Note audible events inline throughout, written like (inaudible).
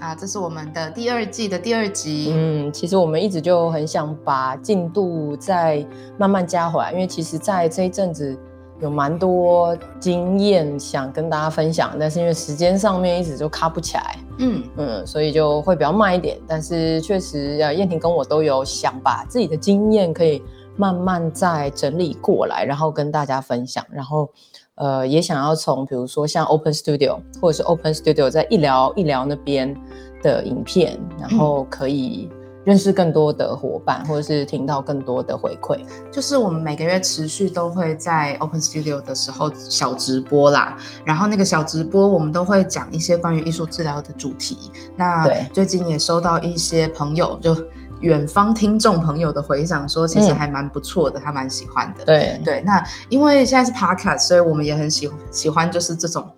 啊，这是我们的第二季的第二集。嗯，其实我们一直就很想把进度再慢慢加回来，因为其实，在这一阵子有蛮多经验想跟大家分享，但是因为时间上面一直就卡不起来，嗯嗯，所以就会比较慢一点。但是确实，呃，燕婷跟我都有想把自己的经验可以慢慢再整理过来，然后跟大家分享，然后。呃，也想要从比如说像 Open Studio 或者是 Open Studio 在医疗医疗那边的影片，然后可以认识更多的伙伴，或者是听到更多的回馈。就是我们每个月持续都会在 Open Studio 的时候小直播啦，然后那个小直播我们都会讲一些关于艺术治疗的主题。那最近也收到一些朋友就。远方听众朋友的回响说，其实还蛮不错的，他蛮喜欢的。对对，那因为现在是 podcast，所以我们也很喜喜欢，就是这种。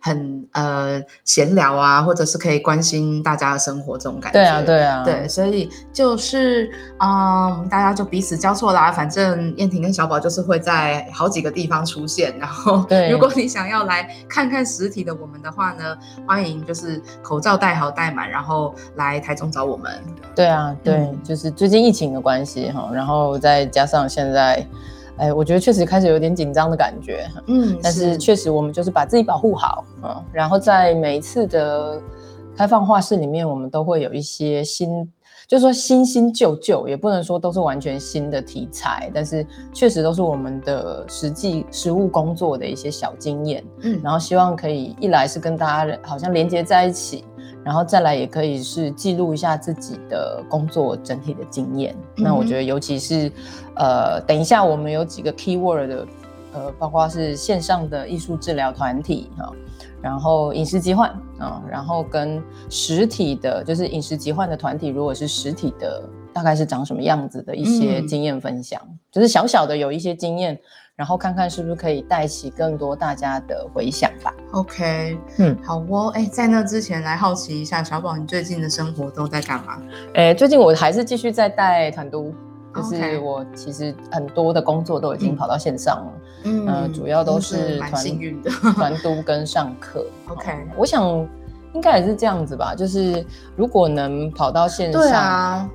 很呃闲聊啊，或者是可以关心大家的生活这种感觉。对啊，对啊，对，所以就是嗯，大家就彼此交错啦。反正燕婷跟小宝就是会在好几个地方出现。然后，如果你想要来看看实体的我们的话呢，欢迎就是口罩戴好戴满，然后来台中找我们。对啊，对，就是最近疫情的关系哈，然后再加上现在。哎，我觉得确实开始有点紧张的感觉，嗯，但是确实我们就是把自己保护好，嗯，然后在每一次的开放画室里面，我们都会有一些新，就是说新新旧旧，也不能说都是完全新的题材，但是确实都是我们的实际实务工作的一些小经验，嗯，然后希望可以一来是跟大家好像连接在一起。然后再来也可以是记录一下自己的工作整体的经验。那我觉得，尤其是呃，等一下我们有几个 key word 的，呃，包括是线上的艺术治疗团体哈，然后饮食疾患啊，然后跟实体的，就是饮食疾患的团体，如果是实体的，大概是长什么样子的一些经验分享，就是小小的有一些经验。然后看看是不是可以带起更多大家的回响吧。OK，嗯，好哦。哎，在那之前来好奇一下，小宝，你最近的生活都在干嘛？哎，最近我还是继续在带团都，就是我其实很多的工作都已经跑到线上了。嗯，主要都是蛮幸运的团都跟上课。OK，我想应该也是这样子吧，就是如果能跑到线上，对啊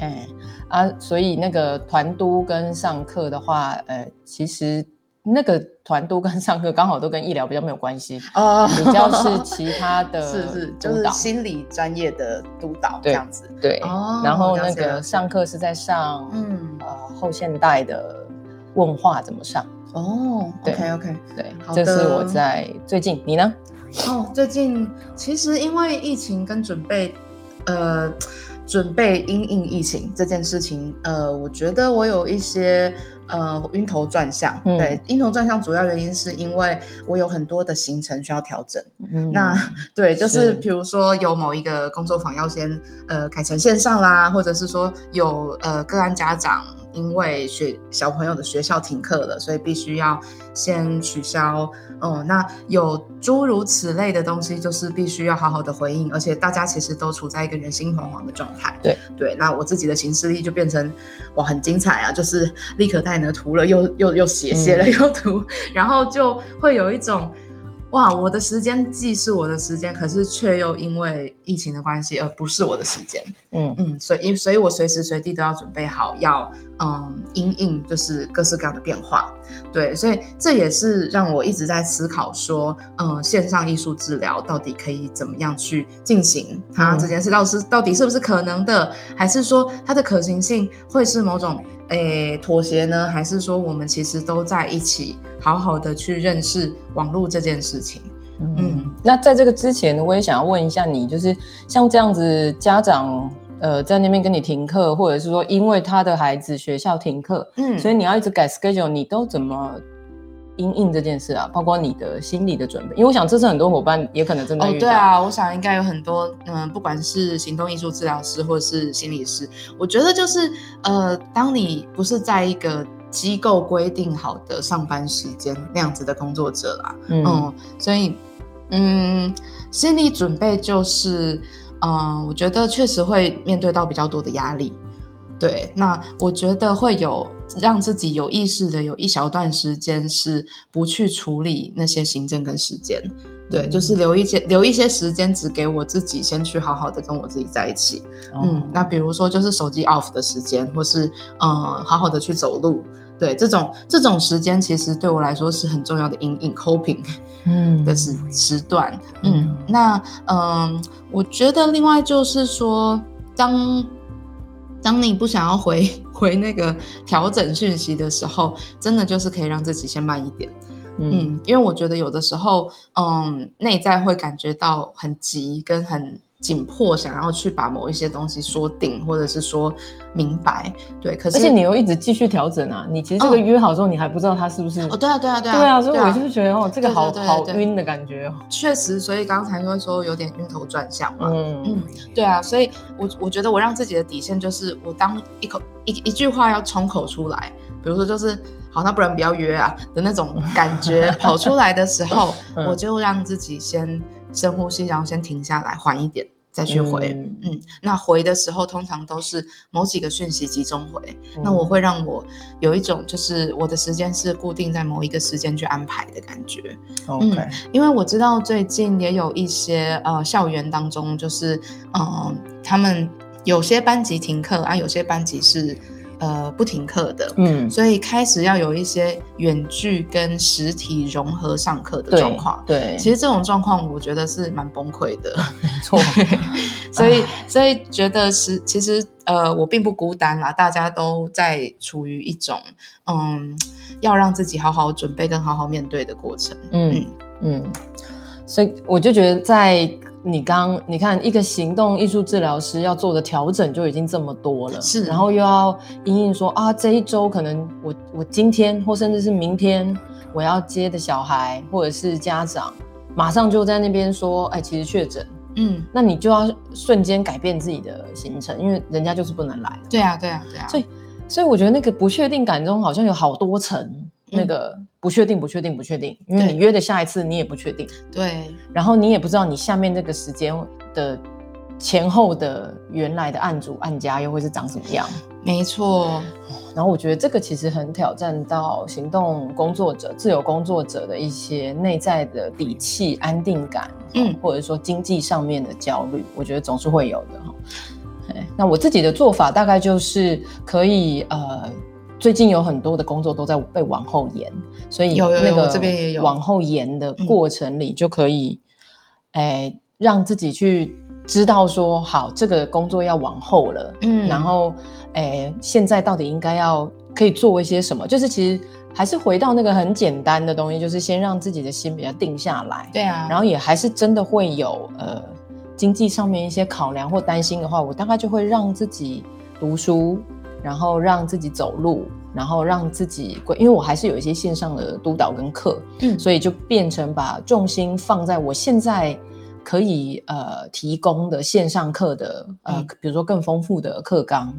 嘿。啊，所以那个团督跟上课的话，呃，其实那个团督跟上课刚好都跟医疗比较没有关系哦，比较是其他的，(laughs) 是是，就是心理专业的督导这样子，对。哦。然后那个上课是在上，嗯，呃，后现代的问话怎么上？哦，OK OK，对，这是我在最近，你呢？哦，最近其实因为疫情跟准备，呃。准备因应疫情这件事情，呃，我觉得我有一些呃晕头转向。对，晕头转向主要原因是因为我有很多的行程需要调整。那 (laughs) 对，就是比如说有某一个工作坊要先呃改成线上啦，或者是说有呃个案家长。因为学小朋友的学校停课了，所以必须要先取消。哦，那有诸如此类的东西，就是必须要好好的回应。而且大家其实都处在一个人心惶惶的状态。对对，那我自己的行事历就变成哇，很精彩啊！就是立刻带呢涂了，又又又写写了又涂，然后就会有一种。哇，我的时间既是我的时间，可是却又因为疫情的关系而不是我的时间。嗯嗯，所以所以我随时随地都要准备好，要嗯应应就是各式各样的变化。对，所以这也是让我一直在思考说，嗯，线上艺术治疗到底可以怎么样去进行？它这件事到是到底是不是可能的？还是说它的可行性会是某种？诶，妥协呢？还是说我们其实都在一起，好好的去认识网络这件事情？嗯，那在这个之前，我也想要问一下你，就是像这样子，家长呃在那边跟你停课，或者是说因为他的孩子学校停课，嗯，所以你要一直改 schedule，你都怎么因应这件事啊？包括你的心理的准备，因为我想这是很多伙伴也可能真的。对啊，我想应该有很多，嗯，不管是行动艺术治疗师或是心理师，我觉得就是呃，当你不是在一个机构规定好的上班时间那样子的工作者啦，嗯，所以嗯，心理准备就是，嗯，我觉得确实会面对到比较多的压力。对，那我觉得会有让自己有意识的有一小段时间是不去处理那些行政跟时间，对，就是留一些留一些时间只给我自己，先去好好的跟我自己在一起。嗯，那比如说就是手机 off 的时间，或是嗯好好的去走路，对，这种这种时间其实对我来说是很重要的 in in coping，(laughs) 嗯的时时段。嗯，那嗯，我觉得另外就是说当。当你不想要回 (laughs) 回那个调整讯息的时候，真的就是可以让自己先慢一点，嗯，因为我觉得有的时候，嗯，内在会感觉到很急跟很。紧迫想要去把某一些东西说定，或者是说明白，对。可是而且你又一直继续调整啊！你其实这个约好之后，你还不知道他是不是？哦，对啊，对啊，对啊。对啊，所以我就是觉得哦，这个好好晕的感觉。确实，所以刚才会说有点晕头转向嘛。嗯嗯，对啊，所以我我觉得我让自己的底线就是，我当一口一一句话要冲口出来，比如说就是好，那不然不要约啊的那种感觉 (laughs) 跑出来的时候，我就让自己先。深呼吸，然后先停下来，缓一点再去回。嗯，那回的时候通常都是某几个讯息集中回。那我会让我有一种就是我的时间是固定在某一个时间去安排的感觉。OK，因为我知道最近也有一些呃校园当中，就是嗯，他们有些班级停课啊，有些班级是。呃，不停课的，嗯，所以开始要有一些远距跟实体融合上课的状况。对，其实这种状况我觉得是蛮崩溃的。(laughs) 没错，(laughs) 所以所以觉得是其实呃，我并不孤单啦，大家都在处于一种嗯，要让自己好好准备跟好好面对的过程。嗯嗯，所以我就觉得在。你刚你看一个行动艺术治疗师要做的调整就已经这么多了，是，然后又要隐隐说啊，这一周可能我我今天或甚至是明天我要接的小孩或者是家长，马上就在那边说，哎，其实确诊，嗯，那你就要瞬间改变自己的行程，因为人家就是不能来。对啊，对啊，对啊。所以所以我觉得那个不确定感中好像有好多层。那个不确定，不确定，不确定，因为你约的下一次你也不确定，对，然后你也不知道你下面那个时间的前后的原来的案主案家又会是长什么样，没错。然后我觉得这个其实很挑战到行动工作者、自由工作者的一些内在的底气、安定感，嗯，或者说经济上面的焦虑，我觉得总是会有的哈。那我自己的做法大概就是可以呃。最近有很多的工作都在被往后延，所以那个这边也有往后延的过程里，就可以，哎，让自己去知道说，好，这个工作要往后了，嗯，然后，哎，现在到底应该要可以做一些什么？就是其实还是回到那个很简单的东西，就是先让自己的心比较定下来，对啊，然后也还是真的会有呃经济上面一些考量或担心的话，我大概就会让自己读书。然后让自己走路，然后让自己，因为我还是有一些线上的督导跟课，嗯，所以就变成把重心放在我现在可以呃提供的线上课的呃，比如说更丰富的课纲，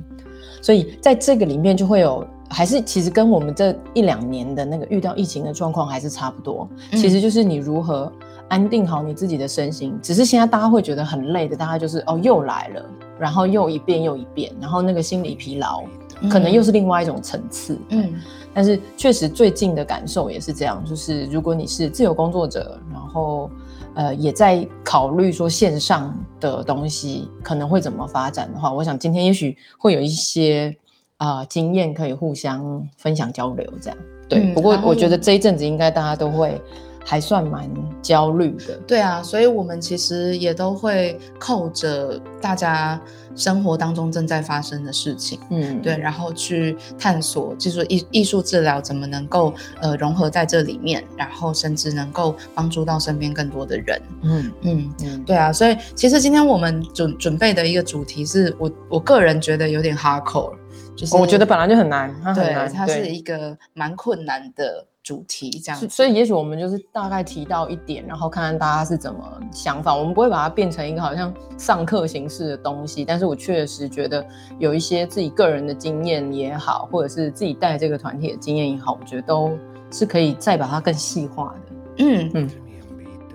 所以在这个里面就会有，还是其实跟我们这一两年的那个遇到疫情的状况还是差不多，其实就是你如何安定好你自己的身心，只是现在大家会觉得很累的，大概就是哦又来了。然后又一遍又一遍，然后那个心理疲劳可能又是另外一种层次。嗯，但是确实最近的感受也是这样，就是如果你是自由工作者，然后呃也在考虑说线上的东西可能会怎么发展的话，我想今天也许会有一些啊经验可以互相分享交流，这样对。不过我觉得这一阵子应该大家都会。还算蛮焦虑的，对啊，所以我们其实也都会扣着大家生活当中正在发生的事情，嗯，对，然后去探索，就是艺艺术治疗怎么能够呃融合在这里面，然后甚至能够帮助到身边更多的人，嗯。嗯嗯，对啊，所以其实今天我们准准备的一个主题是我我个人觉得有点 hardcore，就是我觉得本来就很难，对，它是一个蛮困难的。主题这样。所以也许我们就是大概提到一点，然后看看大家是怎么想法。我们不会把它变成一个好像上课形式的东西，但是我确实觉得有一些自己个人的经验也好，或者是自己带这个团体的经验也好，我觉得都是可以再把它更细化的。嗯嗯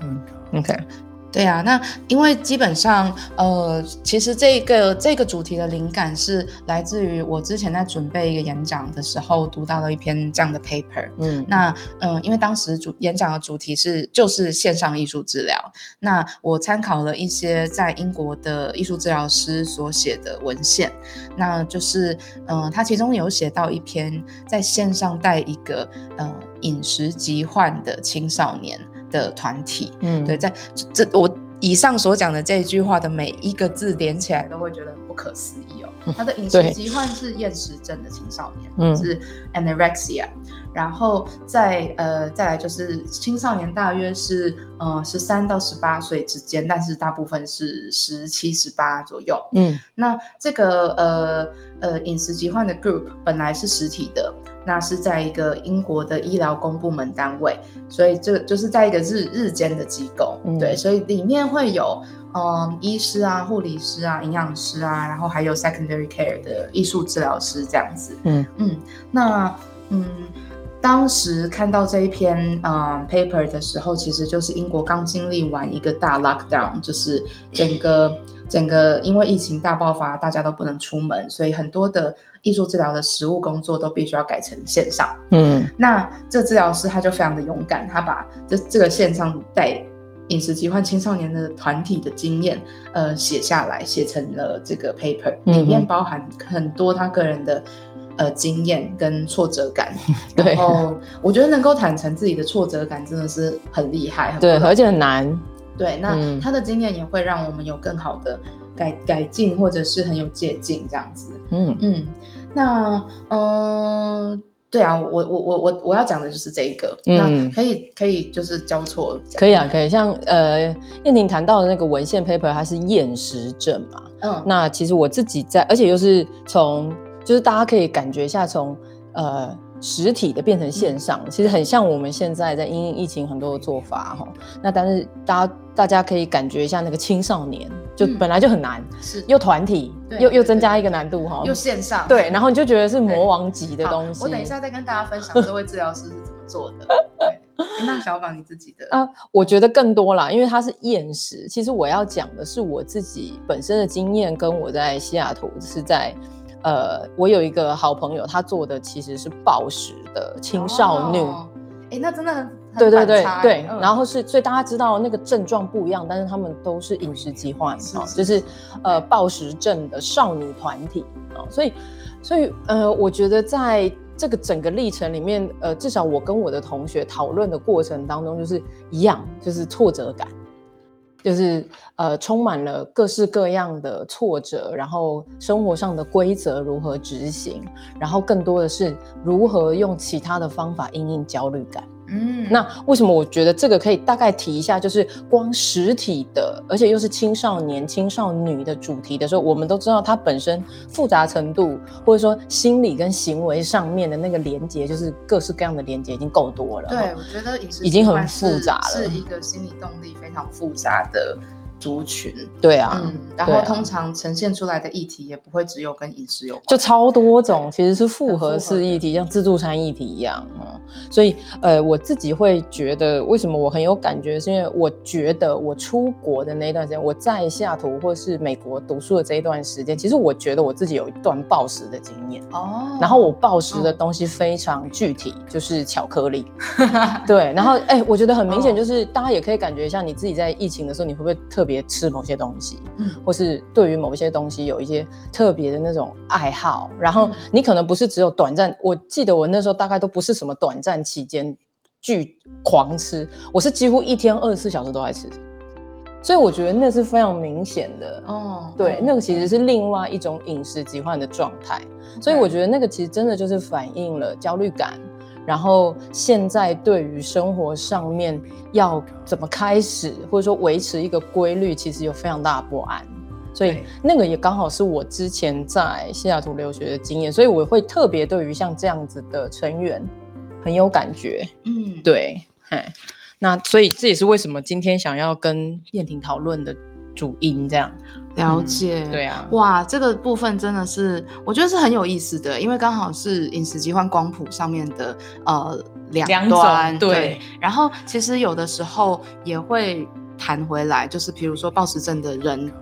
嗯，OK。对啊，那因为基本上，呃，其实这个这个主题的灵感是来自于我之前在准备一个演讲的时候读到了一篇这样的 paper。嗯，那嗯，因为当时主演讲的主题是就是线上艺术治疗，那我参考了一些在英国的艺术治疗师所写的文献，那就是嗯，他其中有写到一篇在线上带一个呃饮食疾患的青少年。的团体，嗯，对，在这我以上所讲的这一句话的每一个字连起来，都会觉得不可思议哦。他的饮食疾患是厌食症的青少年，嗯，是 anorexia，然后再呃再来就是青少年大约是呃十三到十八岁之间，但是大部分是十七十八左右，嗯，那这个呃呃饮食疾患的 group 本来是实体的。那是在一个英国的医疗公部门单位，所以这就是在一个日日间的机构，对，所以里面会有嗯医师啊、护理师啊、营养师啊，然后还有 secondary care 的艺术治疗师这样子，嗯。嗯，那嗯当时看到这一篇嗯 paper 的时候，其实就是英国刚经历完一个大 lockdown，就是整个整个因为疫情大爆发，大家都不能出门，所以很多的。艺术治疗的实务工作都必须要改成线上。嗯，那这治疗师他就非常的勇敢，他把这这个线上带饮食疾患青少年的团体的经验，呃，写下来，写成了这个 paper，里面包含很多他个人的呃经验跟挫折感。(laughs) 然后我觉得能够坦诚自己的挫折感，真的是很厉害。对，而且很难。对，那他的经验也会让我们有更好的改改进，或者是很有借鉴这样子。嗯嗯。那嗯，对啊，我我我我我要讲的就是这一个，那可以可以就是交错，可以啊，可以像呃燕婷谈到的那个文献 paper，它是厌食症嘛，嗯，那其实我自己在，而且又是从就是大家可以感觉一下从呃。实体的变成线上，其实很像我们现在在因应疫情很多的做法哈。那但是大家大家可以感觉一下那个青少年，就本来就很难，是又团体，又又增加一个难度哈，又线上，对，然后你就觉得是魔王级的东西。我等一下再跟大家分享这位治疗师是怎么做的。(laughs) 那小宝你自己的啊，我觉得更多啦，因为它是厌食。其实我要讲的是我自己本身的经验，跟我在西雅图是在。呃，我有一个好朋友，他做的其实是暴食的青少年。哎，那真的很对对对对。然后是，所以大家知道那个症状不一样，但是他们都是饮食疾患啊，就是呃暴食症的少女团体啊。所以，所以呃，我觉得在这个整个历程里面，呃，至少我跟我的同学讨论的过程当中，就是一样，就是挫折感。就是呃，充满了各式各样的挫折，然后生活上的规则如何执行，然后更多的是如何用其他的方法应应焦虑感。嗯，那为什么我觉得这个可以大概提一下？就是光实体的，而且又是青少年、青少女的主题的时候，我们都知道它本身复杂程度，或者说心理跟行为上面的那个连接，就是各式各样的连接已经够多了。对，我觉得已经很复杂了，是一个心理动力非常复杂的。族群。对啊，嗯，然后通常呈现出来的议题也不会只有跟饮食有关，就超多种，其实是复合式议题，像自助餐议题一样。嗯，所以呃，我自己会觉得，为什么我很有感觉，是因为我觉得我出国的那段时间，我在西雅图或是美国读书的这一段时间，其实我觉得我自己有一段暴食的经验。哦。然后我暴食的东西非常具体，就是巧克力。(laughs) 对，然后哎，我觉得很明显，就是大家也可以感觉一下，你自己在疫情的时候，你会不会特别吃某些东西，嗯，或是对于某一些东西有一些特别的那种爱好，然后你可能不是只有短暂，我记得我那时候大概都不是什么短暂期间巨狂吃，我是几乎一天二十四小时都在吃，所以我觉得那是非常明显的。哦，对，那个其实是另外一种饮食疾患的状态，所以我觉得那个其实真的就是反映了焦虑感。然后现在对于生活上面要怎么开始，或者说维持一个规律，其实有非常大的不安。所以那个也刚好是我之前在西雅图留学的经验，所以我会特别对于像这样子的成员。很有感觉。嗯，对，哎，那所以这也是为什么今天想要跟燕婷讨论的主因，这样了解。对啊，哇，这个部分真的是我觉得是很有意思的，因为刚好是饮食疾患光谱上面的呃两端。对，然后其实有的时候也会谈回来，就是比如说暴食症的人。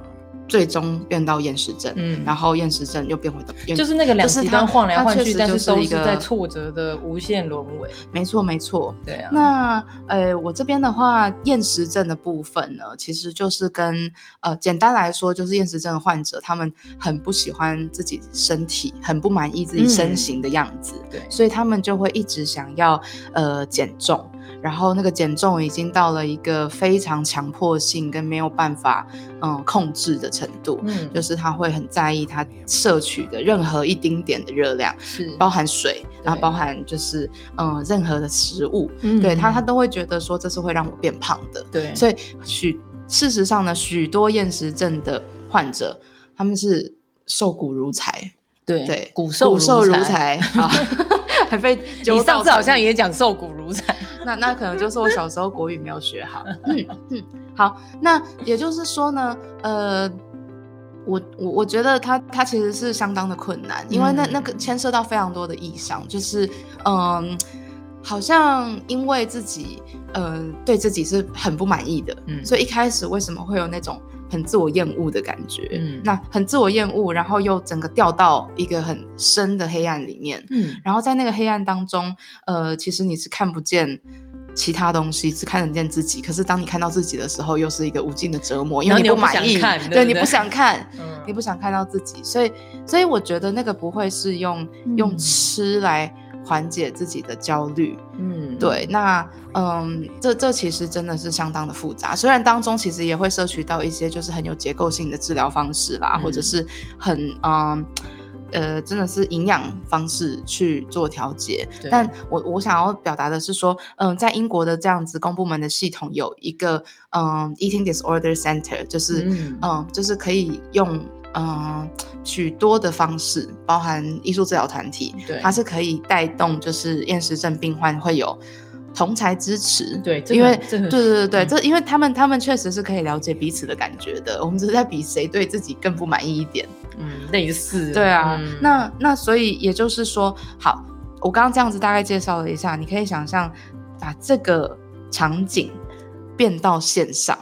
最终变到厌食症，嗯，然后厌食症又变回到，就是那个两极端晃来晃去，但是都是在挫折的无限轮回。没错，没错，对啊。那呃，我这边的话，厌食症的部分呢，其实就是跟呃，简单来说，就是厌食症的患者，他们很不喜欢自己身体，很不满意自己身形的样子，对，所以他们就会一直想要呃减重。然后那个减重已经到了一个非常强迫性跟没有办法嗯控制的程度，嗯，就是他会很在意他摄取的任何一丁点的热量，是包含水，然后包含就是嗯任何的食物，嗯对他他都会觉得说这是会让我变胖的，对，所以许事实上呢，许多厌食症的患者他们是瘦骨如柴，对对，骨瘦如柴 (laughs) 啊。还被你上次好像也讲瘦骨如柴，那那可能就是我小时候国语没有学好。(laughs) 嗯嗯，好，那也就是说呢，呃，我我我觉得他他其实是相当的困难，因为那那个牵涉到非常多的意向，就是嗯，好像因为自己呃对自己是很不满意的，嗯，所以一开始为什么会有那种。很自我厌恶的感觉，嗯，那很自我厌恶，然后又整个掉到一个很深的黑暗里面，嗯，然后在那个黑暗当中，呃，其实你是看不见其他东西，只看得见自己。可是当你看到自己的时候，又是一个无尽的折磨，因为你不满意，对，你不想看，你不想看到自己，所以，所以我觉得那个不会是用用吃来。缓解自己的焦虑，嗯，对，那嗯，这这其实真的是相当的复杂。虽然当中其实也会摄取到一些就是很有结构性的治疗方式啦，或者是很嗯呃，真的是营养方式去做调节。但我我想要表达的是说，嗯，在英国的这样子公部门的系统有一个嗯 Eating Disorder Center，就是嗯就是可以用。嗯，许多的方式，包含艺术治疗团体，对，它是可以带动，就是厌食症病患会有同才支持，对，因为对对对对，这因为他们他们确实是可以了解彼此的感觉的，我们只是在比谁对自己更不满意一点，嗯，类似，对啊，那那所以也就是说，好，我刚刚这样子大概介绍了一下，你可以想象把这个场景变到线上。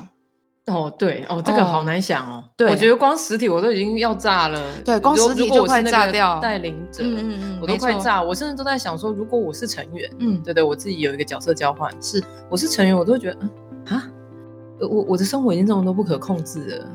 哦，对，哦，这个好难想哦。对，我觉得光实体我都已经要炸了。对，光实体就快炸掉。带领者，嗯嗯嗯，我都快炸。我甚至都在想说，如果我是成员，嗯，对对，我自己有一个角色交换，是我是成员，我都觉得，嗯啊。我我的生活已经这么多不可控制了，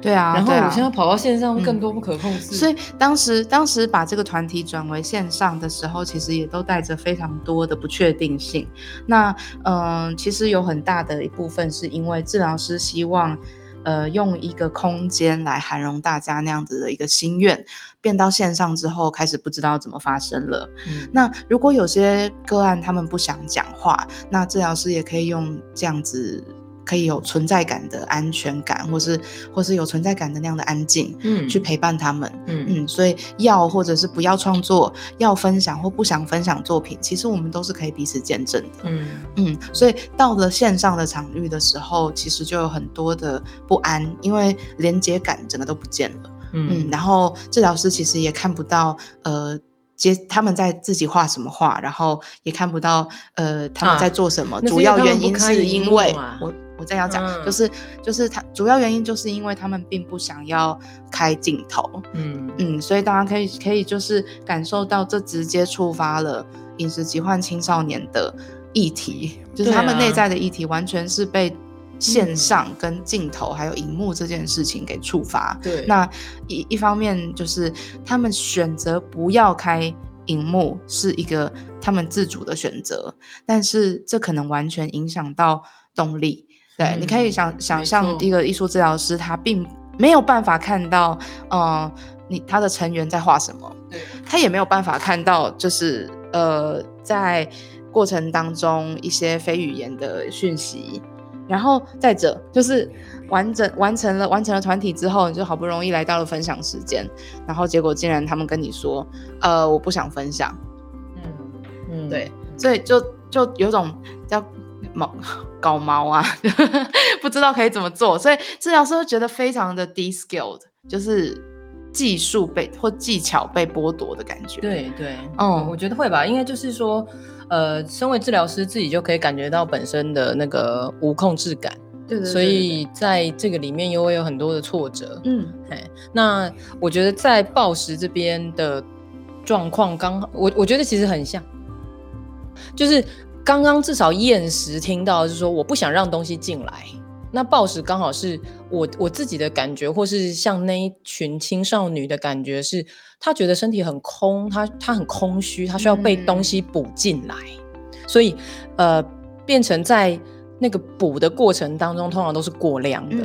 对啊，然后我现在跑到线上更多不可控制，所以当时当时把这个团体转为线上的时候，其实也都带着非常多的不确定性。那嗯，其实有很大的一部分是因为治疗师希望呃用一个空间来涵容大家那样子的一个心愿，变到线上之后开始不知道怎么发生了。那如果有些个案他们不想讲话，那治疗师也可以用这样子。可以有存在感的安全感，或是或是有存在感的那样的安静，嗯，去陪伴他们，嗯。嗯，所以要或者是不要创作，要分享或不想分享作品，其实我们都是可以彼此见证的，嗯。嗯，所以到了线上的场域的时候，其实就有很多的不安，因为连接感整个都不见了，嗯，然后治疗师其实也看不到，呃。接他们在自己画什么画，然后也看不到呃他们在做什么。主要原因是因为我我再要讲，就是就是他主要原因就是因为他们并不想要开镜头。嗯嗯，所以大家可以可以就是感受到这直接触发了饮食疾患青少年的议题，就是他们内在的议题完全是被。线上跟镜头还有荧幕这件事情给触发，对，那一一方面就是他们选择不要开荧幕是一个他们自主的选择，但是这可能完全影响到动力。对，你可以想想象一个艺术治疗师，他并没有办法看到，嗯，你他的成员在画什么，对，他也没有办法看到，就是呃，在过程当中一些非语言的讯息。然后再者就是完整完成了完成了团体之后，你就好不容易来到了分享时间，然后结果竟然他们跟你说，呃，我不想分享。嗯嗯，对，所以就就有种叫毛 (laughs) 搞毛啊，(laughs) 不知道可以怎么做，所以治疗师会觉得非常的 de-skilled，就是技术被或技巧被剥夺的感觉。对对，嗯，我觉得会吧，应该就是说，呃，身为治疗师自己就可以感觉到本身的那个无控制感。对，所以在这个里面又会有很多的挫折。嗯，哎，那我觉得在暴食这边的状况，刚好我我觉得其实很像，就是刚刚至少厌食听到是说我不想让东西进来，那暴食刚好是我我自己的感觉，或是像那一群青少女的感觉，是她觉得身体很空，她她很空虚，她需要被东西补进来，所以呃变成在。那个补的过程当中，通常都是过量的，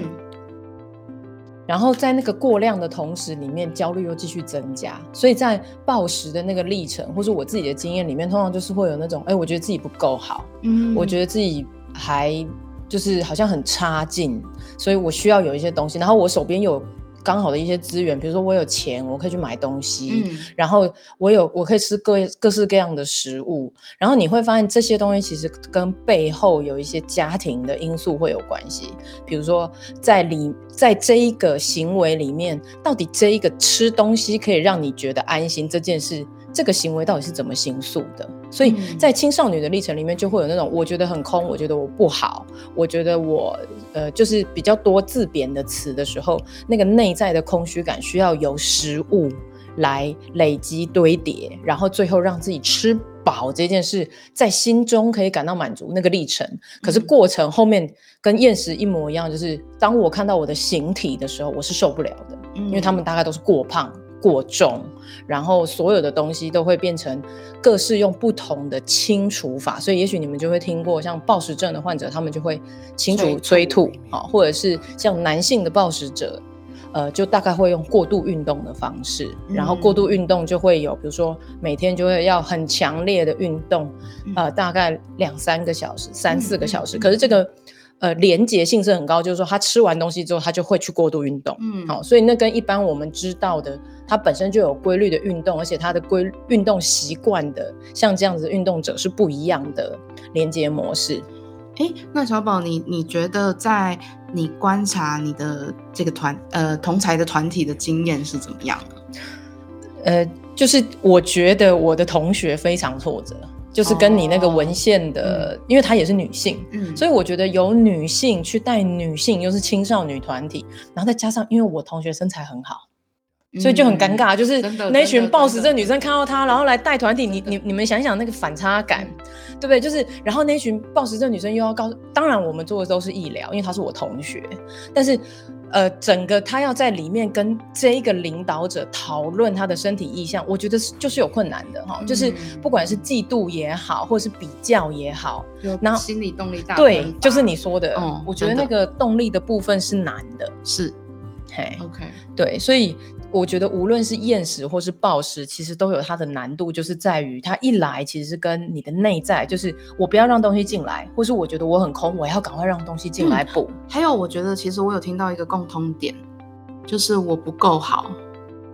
然后在那个过量的同时，里面焦虑又继续增加，所以在暴食的那个历程，或是我自己的经验里面，通常就是会有那种，哎，我觉得自己不够好，嗯，我觉得自己还就是好像很差劲，所以我需要有一些东西，然后我手边有。刚好的一些资源，比如说我有钱，我可以去买东西，然后我有我可以吃各各式各样的食物，然后你会发现这些东西其实跟背后有一些家庭的因素会有关系。比如说在里在这一个行为里面，到底这一个吃东西可以让你觉得安心这件事。这个行为到底是怎么形塑的？所以在青少年的历程里面，就会有那种我觉得很空，我觉得我不好，我觉得我呃就是比较多自贬的词的时候，那个内在的空虚感需要由食物来累积堆叠，然后最后让自己吃饱这件事在心中可以感到满足那个历程。可是过程后面跟厌食一模一样，就是当我看到我的形体的时候，我是受不了的，因为他们大概都是过胖。过重，然后所有的东西都会变成各式用不同的清除法，所以也许你们就会听过，像暴食症的患者，他们就会清除催吐啊，或者是像男性的暴食者，呃，就大概会用过度运动的方式，然后过度运动就会有，比如说每天就会要很强烈的运动，呃，大概两三个小时、三四个小时，可是这个。呃，连结性是很高，就是说他吃完东西之后，他就会去过度运动。嗯，好，所以那跟一般我们知道的，他本身就有规律的运动，而且他的规运动习惯的，像这样子的运动者是不一样的连接模式。哎，那小宝，你你觉得在你观察你的这个团呃同才的团体的经验是怎么样的？呃，就是我觉得我的同学非常挫折。就是跟你那个文献的，因为她也是女性，嗯，所以我觉得有女性去带女性，又是青少女团体，然后再加上，因为我同学身材很好，所以就很尴尬，就是那群暴食症女生看到她，然后来带团体，你你你们想想那个反差感，对不对？就是，然后那群暴食症女生又要告诉，当然我们做的都是医疗，因为她是我同学，但是。呃，整个他要在里面跟这一个领导者讨论他的身体意向，我觉得是就是有困难的哈，就是不管是嫉妒也好，或者是比较也好，然后心理动力大对，就是你说的，嗯，我觉得那个动力的部分是难的，是，嘿，OK，对，所以。我觉得无论是厌食或是暴食，其实都有它的难度，就是在于它一来其实是跟你的内在，就是我不要让东西进来，或是我觉得我很空，我要赶快让东西进来补。还有，我觉得其实我有听到一个共通点，就是我不够好。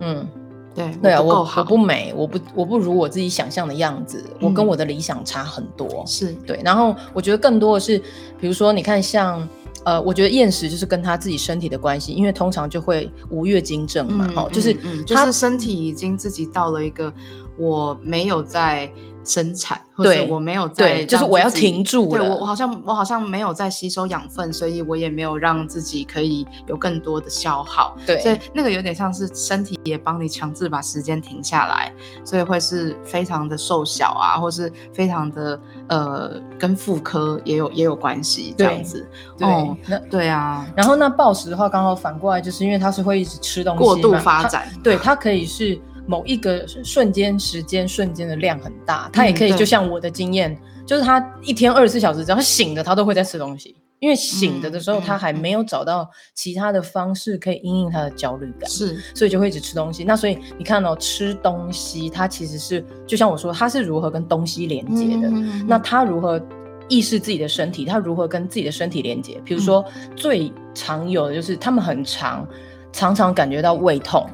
嗯，对，对啊，我我不美，我不我不如我自己想象的样子，我跟我的理想差很多。是对，然后我觉得更多的是，比如说你看像。呃，我觉得厌食就是跟他自己身体的关系，因为通常就会无月经症嘛，哈，就是就是身体已经自己到了一个我没有在。生产，或者我没有在，就是我要停住了。对我，我好像我好像没有在吸收养分，所以我也没有让自己可以有更多的消耗。对，所以那个有点像是身体也帮你强制把时间停下来，所以会是非常的瘦小啊，或是非常的呃，跟妇科也有也有关系这样子。对，那对啊。然后那暴食的话，刚好反过来，就是因为它是会一直吃东西，过度发展。对，它可以是。某一个瞬间，时间瞬间的量很大，他也可以就像我的经验，就是他一天二十四小时，只要醒的他都会在吃东西，因为醒着的时候他还没有找到其他的方式可以应应他的焦虑感，是，所以就会一直吃东西。那所以你看哦，吃东西它其实是就像我说，它是如何跟东西连接的？那他如何意识自己的身体？他如何跟自己的身体连接？比如说最常有的就是他们很常常常感觉到胃痛。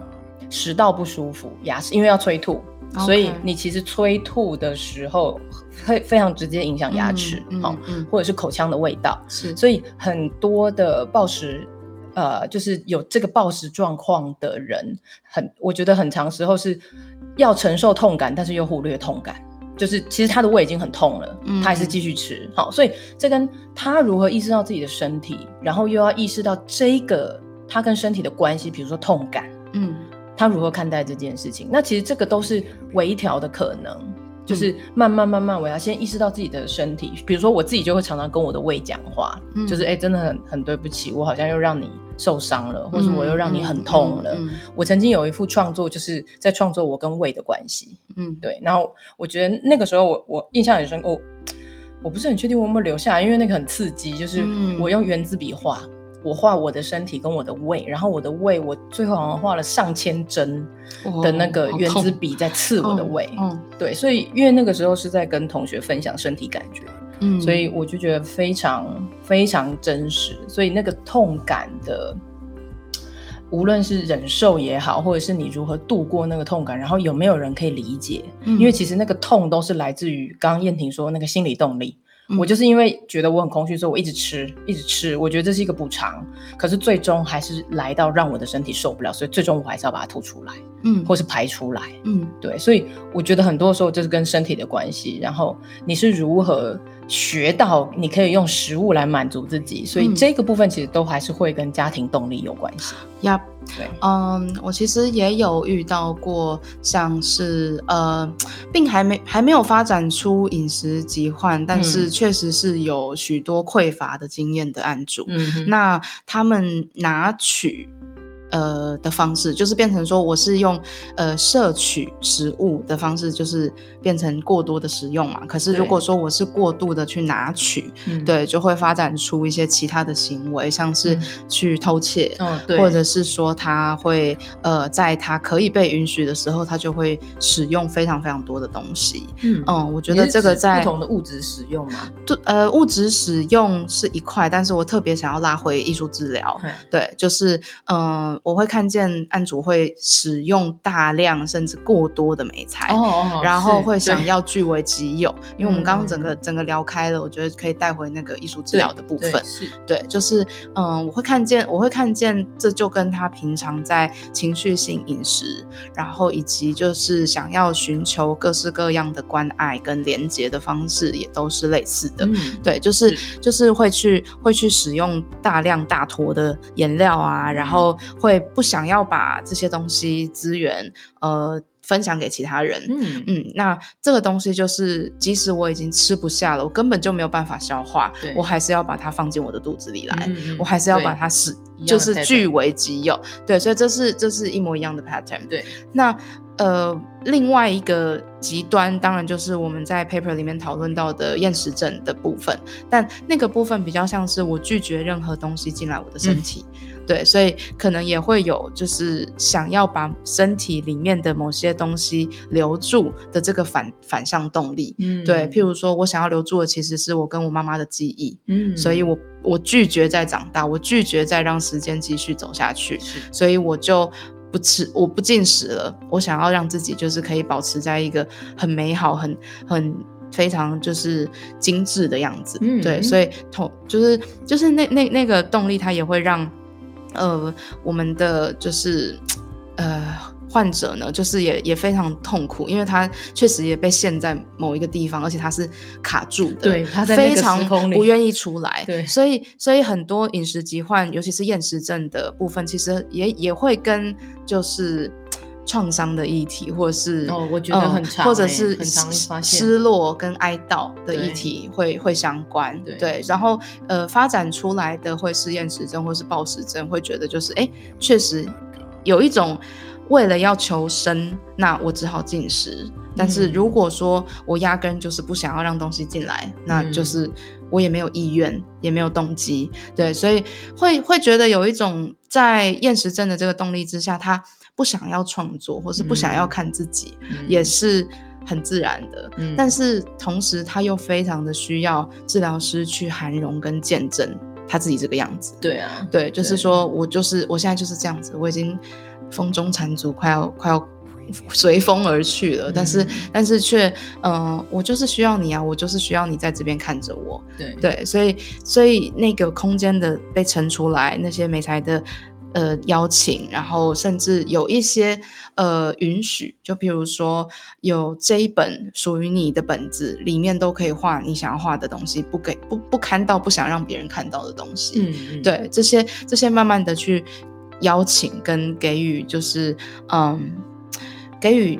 食道不舒服，牙齿因为要催吐，所以你其实催吐的时候会非常直接影响牙齿，好，或者是口腔的味道。是，所以很多的暴食，呃，就是有这个暴食状况的人，很，我觉得很长时候是要承受痛感，但是又忽略痛感。就是其实他的胃已经很痛了，他还是继续吃。好，所以这跟他如何意识到自己的身体，然后又要意识到这个他跟身体的关系，比如说痛感，嗯，他如何看待这件事情？那其实这个都是微调的可能。就是慢慢慢慢，我要先意识到自己的身体。比如说，我自己就会常常跟我的胃讲话，就是哎，真的很很对不起，我好像又让你受伤了，或者我又让你很痛了。我曾经有一幅创作，就是在创作我跟胃的关系。嗯，对。然后我觉得那个时候我我印象很深，我我不是很确定我有没有留下来，因为那个很刺激，就是我用圆珠笔画。我画我的身体跟我的胃，然后我的胃，我最后好像画了上千针的那个原子笔在刺我的胃。嗯，对，所以因为那个时候是在跟同学分享身体感觉，嗯，所以我就觉得非常非常真实。所以那个痛感的，无论是忍受也好，或者是你如何度过那个痛感，然后有没有人可以理解？因为其实那个痛都是来自于刚刚燕婷说那个心理动力。我就是因为觉得我很空虚，所以我一直吃，一直吃。我觉得这是一个补偿，可是最终还是来到让我的身体受不了，所以最终我还是要把它吐出来，嗯，或是排出来，嗯，对。所以我觉得很多时候就是跟身体的关系，然后你是如何。学到你可以用食物来满足自己，所以这个部分其实都还是会跟家庭动力有关系。呀，对，嗯，我其实也有遇到过，像是呃，并还没还没有发展出饮食疾患，但是确实是有许多匮乏的经验的案主。嗯，那他们拿取。呃的方式就是变成说，我是用呃摄取食物的方式，就是变成过多的食用嘛。可是如果说我是过度的去拿取，对，就会发展出一些其他的行为，像是去偷窃，或者是说他会呃在他可以被允许的时候，他就会使用非常非常多的东西。嗯嗯，我觉得这个在不同的物质使用嘛，对，呃，物质使用是一块，但是我特别想要拉回艺术治疗，对，就是嗯。我会看见案主会使用大量甚至过多的美材，然后会想要据为己有。因为我们刚刚整个整个聊开了，我觉得可以带回那个艺术治疗的部分。是，对，就是嗯，我会看见，我会看见，这就跟他平常在情绪性饮食，然后以及就是想要寻求各式各样的关爱跟连接的方式，也都是类似的。对，就是就是会去会去使用大量大坨的颜料啊，然后会。不想要把这些东西资源呃分享给其他人，嗯。嗯，那这个东西就是即使我已经吃不下了，我根本就没有办法消化，我还是要把它放进我的肚子里来，我还是要把它使就是据为己有，对，所以这是这是一模一样的 pattern，对，那。呃，另外一个极端当然就是我们在 paper 里面讨论到的厌食症的部分，但那个部分比较像是我拒绝任何东西进来我的身体，对，所以可能也会有就是想要把身体里面的某些东西留住的这个反反向动力，嗯，对，譬如说我想要留住的其实是我跟我妈妈的记忆，嗯，所以我我拒绝再长大，我拒绝再让时间继续走下去，所以我就。不吃，我不进食了。我想要让自己就是可以保持在一个很美好、很很非常就是精致的样子。嗯，对，所以同就是就是那那那个动力，它也会让呃我们的就是 (tsk) 呃。患者呢，就是也也非常痛苦，因为他确实也被陷在某一个地方，而且他是卡住的，对，他在非常不愿意出来，对，所以所以很多饮食疾患，尤其是厌食症的部分，其实也也会跟就是创伤的议题，或者是哦，我觉得很长或者是失落跟哀悼的议题会会相关，对，然后呃发展出来的会是厌食症或是暴食症，会觉得就是哎，确实有一种。为了要求生，那我只好进食。但是如果说我压根就是不想要让东西进来，那就是我也没有意愿，也没有动机。对，所以会会觉得有一种在厌食症的这个动力之下，他不想要创作，或是不想要看自己，也是很自然的。但是同时他又非常的需要治疗师去涵容跟见证他自己这个样子。对啊，对，就是说我就是我现在就是这样子，我已经。风中残烛，快要快要随风而去了，但是但是却嗯，我就是需要你啊，我就是需要你在这边看着我，对对，所以所以那个空间的被撑出来，那些美才的呃邀请，然后甚至有一些呃允许，就比如说有这一本属于你的本子，里面都可以画你想要画的东西，不给不不看到不想让别人看到的东西，嗯，对，这些这些慢慢的去邀请跟给予，就是嗯。给予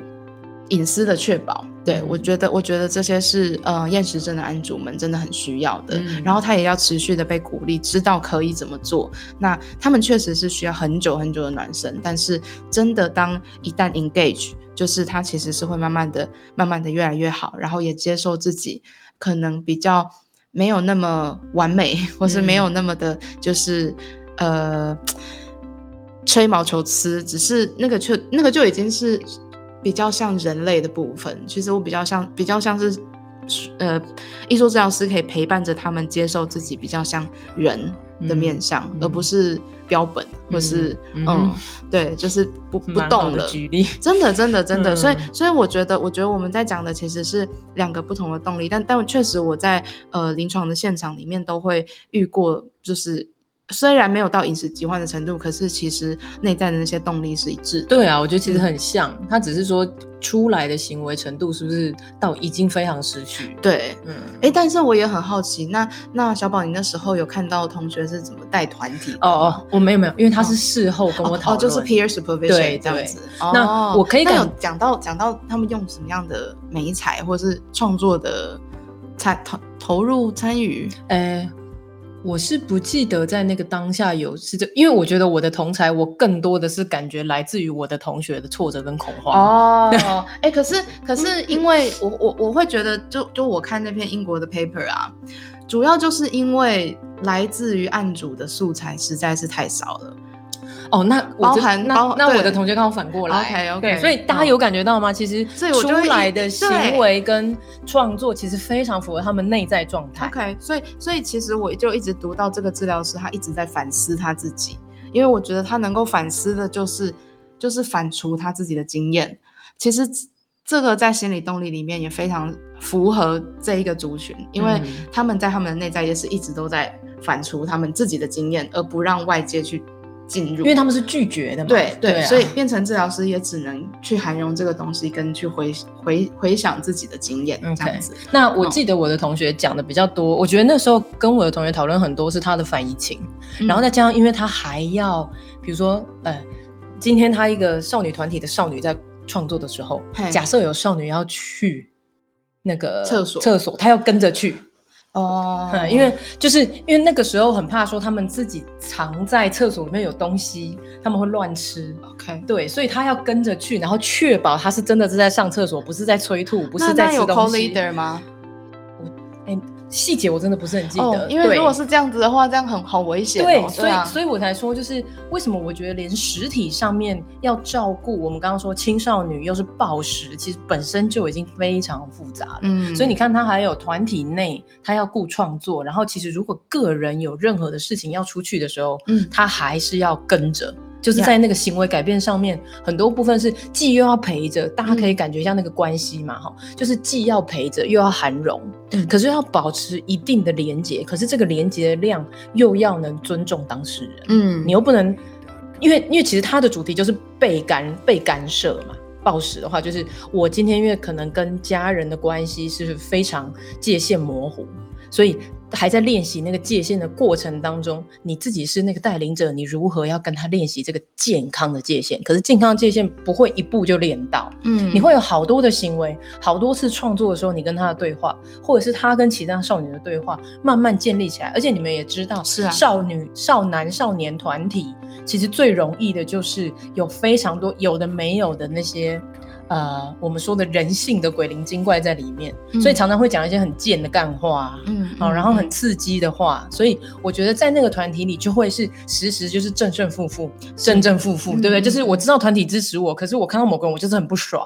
隐私的确保，对我觉得，我觉得这些是呃厌食症的安主们真的很需要的。然后他也要持续的被鼓励，知道可以怎么做。那他们确实是需要很久很久的暖身，但是真的当一旦 engage，就是他其实是会慢慢的、慢慢的越来越好，然后也接受自己可能比较没有那么完美，(laughs) 或是没有那么的，就是呃吹毛求疵，只是那个却那个就已经是。比较像人类的部分，其实我比较像比较像是，呃，艺术治疗师可以陪伴着他们接受自己比较像人的面相，而不是标本或是嗯，对，就是不不动了。举例，真的真的真的，所以所以我觉得我觉得我们在讲的其实是两个不同的动力，但但确实我在呃临床的现场里面都会遇过，就是。虽然没有到饮食疾患的程度，可是其实内在的那些动力是一致。对啊，我觉得其实很像，他只是说出来的行为程度是不是到已经非常失去？对，嗯，哎，但是我也很好奇，那那小宝，你那时候有看到同学是怎么带团体？哦哦，我没有没有，因为他是事后跟我讨论，就是 peer supervision 这样子。那我可以讲讲到讲到他们用什么样的美彩，或是创作的参投投入参与？哎。我是不记得在那个当下有是这，因为我觉得我的同才，我更多的是感觉来自于我的同学的挫折跟恐慌。哦，(laughs) 哎，可是可是因为我我我会觉得，就就我看那篇英国的 paper 啊，主要就是因为来自于案主的素材实在是太少了。哦，那包含那那我的同学刚好反过来，OK OK，所以大家有感觉到吗？其实出来的行为跟创作其实非常符合他们内在状态。OK，所以所以其实我就一直读到这个治疗师，他一直在反思他自己，因为我觉得他能够反思的就是就是反刍他自己的经验。其实这个在心理动力里面也非常符合这一个族群，因为他们在他们的内在也是一直都在反刍他们自己的经验，而不让外界去。进入，因为他们是拒绝的嘛，对对，所以变成治疗师也只能去涵容这个东西，跟去回回回想自己的经验这样子。那我记得我的同学讲的比较多，我觉得那时候跟我的同学讨论很多是他的反移情，然后再加上因为他还要，比如说，呃，今天他一个少女团体的少女在创作的时候，假设有少女要去那个厕所，厕所，他要跟着去。哦，因为就是因为那个时候很怕说他们自己藏在厕所里面有东西，他们会乱吃。OK，对，所以他要跟着去，然后确保他是真的是在上厕所，不是在催吐，不是在吃东西。吗？哎。细节我真的不是很记得，因为如果是这样子的话，这样很好危险。对，所以所以我才说，就是为什么我觉得连实体上面要照顾我们刚刚说青少年又是暴食，其实本身就已经非常复杂了。嗯，所以你看他还有团体内他要顾创作，然后其实如果个人有任何的事情要出去的时候，嗯，他还是要跟着。就是在那个行为改变上面，很多部分是既又要陪着，大家可以感觉一下那个关系嘛，哈，就是既要陪着又要涵容，嗯，可是要保持一定的连接，可是这个连接的量又要能尊重当事人，嗯，你又不能，因为因为其实它的主题就是被干被干涉嘛，暴食的话就是我今天因为可能跟家人的关系是非常界限模糊，所以。还在练习那个界限的过程当中，你自己是那个带领者，你如何要跟他练习这个健康的界限？可是健康的界限不会一步就练到，嗯，你会有好多的行为，好多次创作的时候，你跟他的对话，或者是他跟其他少女的对话，慢慢建立起来。而且你们也知道，是啊，少女、少男、少年团体其实最容易的就是有非常多有的没有的那些。呃，我们说的人性的鬼灵精怪在里面，所以常常会讲一些很贱的干话，嗯，好，然后很刺激的话，所以我觉得在那个团体里就会是时时就是正正负负，正正负负，对不对？就是我知道团体支持我，可是我看到某个人我就是很不爽，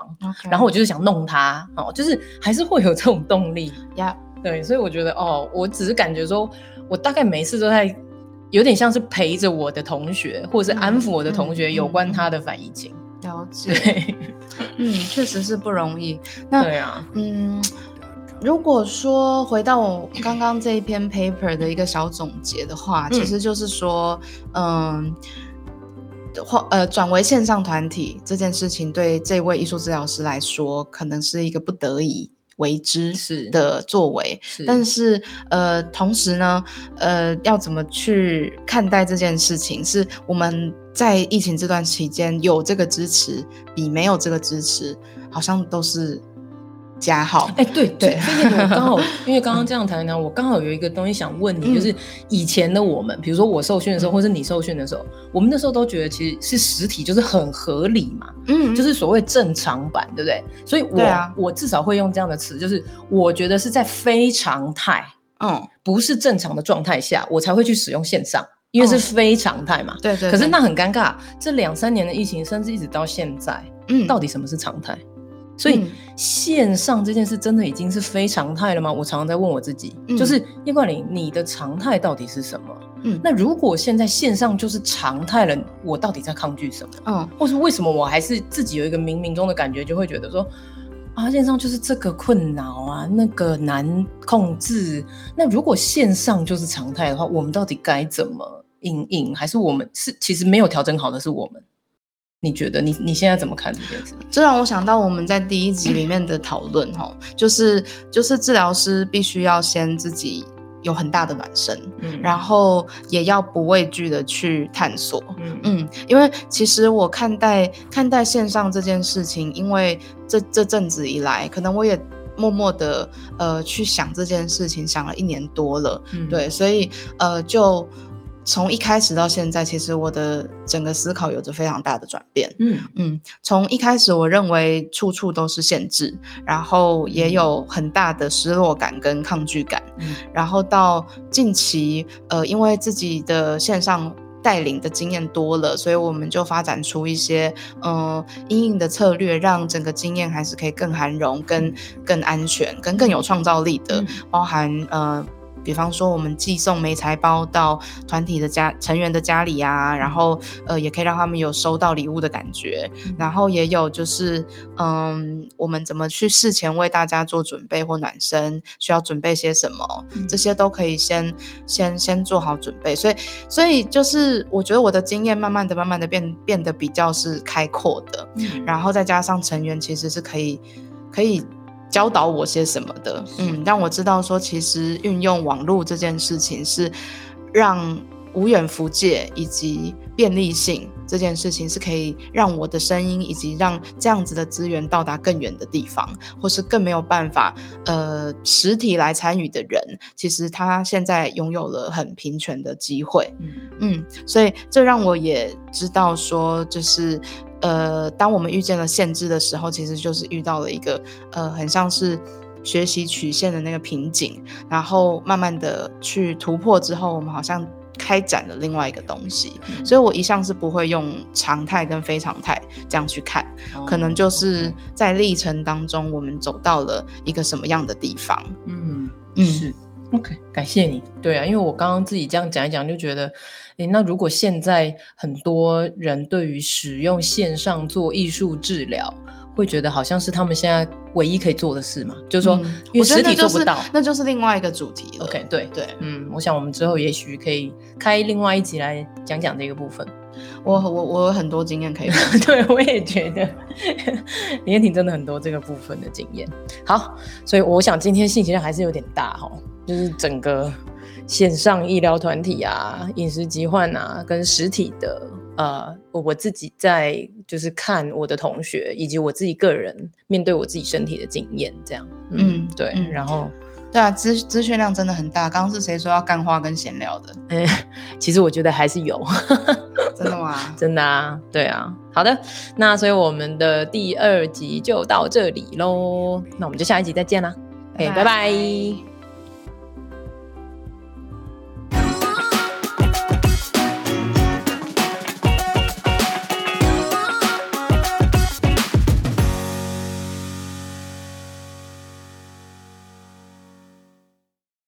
然后我就是想弄他，哦，就是还是会有这种动力。呀，对，所以我觉得哦，我只是感觉说，我大概每次都在有点像是陪着我的同学，或者是安抚我的同学有关他的反移情。了解。嗯，确实是不容易。那对啊，嗯。如果说回到我刚刚这一篇 paper 的一个小总结的话，其实就是说，嗯，或呃转为线上团体这件事情，对这位艺术治疗师来说，可能是一个不得已为之的作为。但是呃，同时呢，呃，要怎么去看待这件事情，是我们在疫情这段期间有这个支持，比没有这个支持，好像都是。加号，哎，对对，我刚好 (laughs) 因为刚刚这样谈谈，我刚好有一个东西想问你，就是以前的我们，比如说我受训的时候，或是你受训的时候，我们那时候都觉得其实是实体就是很合理嘛，嗯，就是所谓正常版，对不对？所以，我我至少会用这样的词，就是我觉得是在非常态，嗯，不是正常的状态下，我才会去使用线上，因为是非常态嘛，对对。可是那很尴尬，这两三年的疫情，甚至一直到现在，嗯，到底什么是常态？所以线上这件事真的已经是非常态了吗？我常常在问我自己，就是叶冠霖，你的常态到底是什么？嗯，那如果现在线上就是常态了，我到底在抗拒什么？嗯，或是为什么我还是自己有一个冥冥中的感觉，就会觉得说，啊，线上就是这个困扰啊，那个难控制。那如果线上就是常态的话，我们到底该怎么应应？还是我们是其实没有调整好的是我们？你觉得你你现在怎么看这件事？这让我想到我们在第一集里面的讨论，哈，就是就是治疗师必须要先自己有很大的暖身，嗯，然后也要不畏惧的去探索，嗯嗯，因为其实我看待看待线上这件事情，因为这这阵子以来，可能我也默默的呃去想这件事情，想了一年多了，对，所以呃就。从一开始到现在，其实我的整个思考有着非常大的转变。嗯嗯，从一开始我认为处处都是限制，然后也有很大的失落感跟抗拒感。嗯，然后到近期，呃，因为自己的线上带领的经验多了，所以我们就发展出一些嗯阴影的策略，让整个经验还是可以更含容、更更安全、跟更有创造力的，包含呃。比方说，我们寄送梅财包到团体的家成员的家里啊，然后呃，也可以让他们有收到礼物的感觉。然后也有就是，嗯，我们怎么去事前为大家做准备或暖身，需要准备些什么，这些都可以先先先做好准备。所以，所以就是我觉得我的经验慢慢的、慢慢的变变得比较是开阔的。然后再加上成员其实是可以可以。教导我些什么的，嗯，让我知道说，其实运用网络这件事情是让无远弗届以及便利性这件事情是可以让我的声音以及让这样子的资源到达更远的地方，或是更没有办法呃实体来参与的人，其实他现在拥有了很平权的机会，嗯。嗯，所以这让我也知道说，就是。呃，当我们遇见了限制的时候，其实就是遇到了一个呃，很像是学习曲线的那个瓶颈，然后慢慢的去突破之后，我们好像开展了另外一个东西。所以我一向是不会用常态跟非常态这样去看，可能就是在历程当中，我们走到了一个什么样的地方。嗯嗯，是 OK，感谢你。对啊，因为我刚刚自己这样讲一讲，就觉得。那如果现在很多人对于使用线上做艺术治疗，会觉得好像是他们现在唯一可以做的事嘛？就是说，因为实体做不到，那就是另外一个主题了。OK，对对，嗯，我想我们之后也许可以开另外一集来讲讲这个部分。我我我有很多经验可以，(laughs) 对我也觉得 (laughs) 林彦婷真的很多这个部分的经验。好，所以我想今天信息量还是有点大哈，就是整个。线上医疗团体啊，饮食疾患啊，跟实体的，呃，我自己在就是看我的同学，以及我自己个人面对我自己身体的经验，这样，嗯，对，然后，对啊，资资讯量真的很大。刚刚是谁说要干话跟闲聊的？哎，(laughs) 其实我觉得还是有，(laughs) 真的吗？(laughs) 真的啊，对啊。好的，那所以我们的第二集就到这里喽，那我们就下一集再见啦，哎，拜拜。